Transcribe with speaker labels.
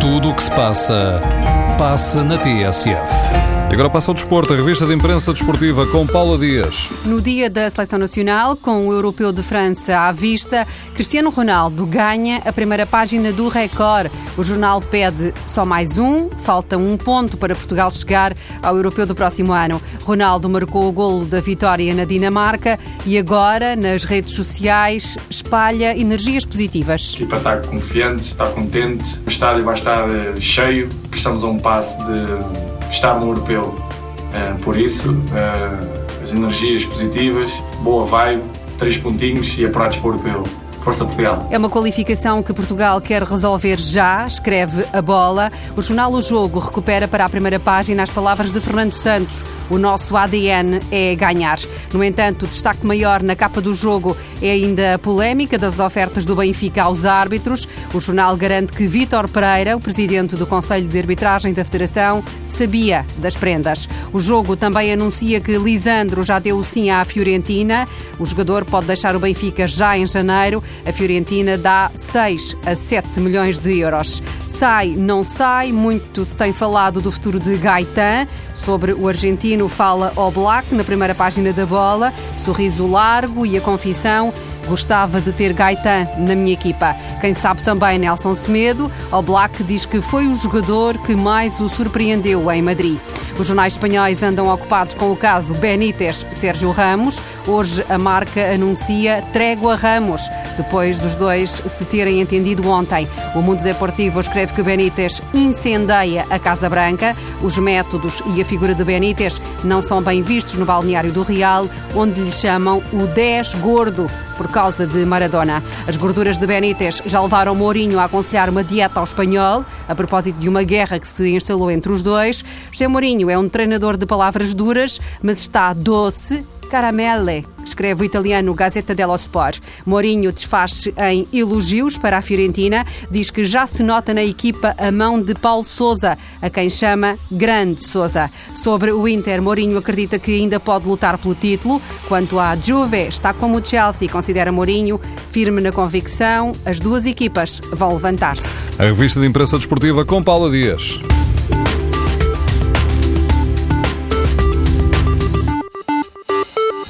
Speaker 1: Tudo o que se passa, passa na TSF. E agora passa ao desporto, a revista de imprensa desportiva com Paula Dias.
Speaker 2: No dia da Seleção Nacional, com o Europeu de França à vista, Cristiano Ronaldo ganha a primeira página do Record. O jornal pede só mais um, falta um ponto para Portugal chegar ao Europeu do próximo ano. Ronaldo marcou o golo da vitória na Dinamarca e agora, nas redes sociais, espalha energias positivas.
Speaker 3: E para estar confiante, estar contente, o estádio vai estar eh, cheio, que estamos a um passo de estar no europeu. Uh, por isso, uh, as energias positivas, boa vibe, três pontinhos e apurados para o europeu. Força Portugal.
Speaker 2: É uma qualificação que Portugal quer resolver já, escreve a bola. O jornal O Jogo recupera para a primeira página as palavras de Fernando Santos. O nosso ADN é ganhar. No entanto, o destaque maior na capa do jogo é ainda a polémica das ofertas do Benfica aos árbitros. O jornal garante que Vítor Pereira, o presidente do Conselho de Arbitragem da Federação, sabia das prendas. O jogo também anuncia que Lisandro já deu sim à Fiorentina. O jogador pode deixar o Benfica já em janeiro. A Fiorentina dá 6 a 7 milhões de euros. Sai, não sai, muito se tem falado do futuro de Gaetan. Sobre o argentino fala o Black na primeira página da bola, sorriso largo e a confissão Gostava de ter Gaetan na minha equipa. Quem sabe também Nelson Semedo. O Black diz que foi o jogador que mais o surpreendeu em Madrid. Os jornais espanhóis andam ocupados com o caso Benítez Sérgio Ramos. Hoje a marca anuncia trégua Ramos, depois dos dois se terem entendido ontem. O Mundo Deportivo escreve que Benítez incendeia a Casa Branca. Os métodos e a figura de Benítez não são bem vistos no balneário do Real, onde lhe chamam o 10 gordo por causa de Maradona. As gorduras de Benítez já levaram Mourinho a aconselhar uma dieta ao espanhol, a propósito de uma guerra que se instalou entre os dois. José Mourinho é um treinador de palavras duras, mas está doce caramelle, escreve o italiano Gazeta dello Sport. Mourinho desfaz em elogios para a Fiorentina, diz que já se nota na equipa a mão de Paulo Sousa, a quem chama Grande Sousa. Sobre o Inter, Mourinho acredita que ainda pode lutar pelo título. Quanto à Juve, está como o Chelsea, considera Mourinho firme na convicção, as duas equipas vão levantar-se.
Speaker 1: A revista de imprensa desportiva com Paula Dias.